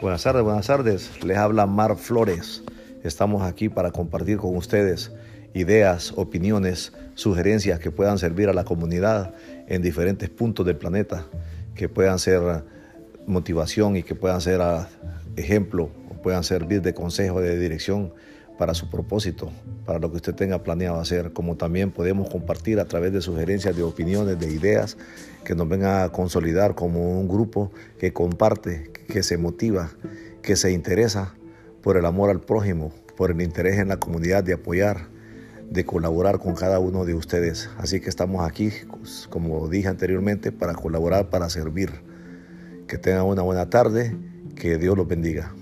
Buenas tardes, buenas tardes. Les habla Mar Flores. Estamos aquí para compartir con ustedes ideas, opiniones, sugerencias que puedan servir a la comunidad en diferentes puntos del planeta, que puedan ser motivación y que puedan ser ejemplo o puedan servir de consejo, de dirección para su propósito, para lo que usted tenga planeado hacer, como también podemos compartir a través de sugerencias, de opiniones, de ideas que nos vengan a consolidar como un grupo que comparte, que se motiva, que se interesa por el amor al prójimo, por el interés en la comunidad de apoyar, de colaborar con cada uno de ustedes. Así que estamos aquí, como dije anteriormente, para colaborar, para servir. Que tengan una buena tarde, que Dios los bendiga.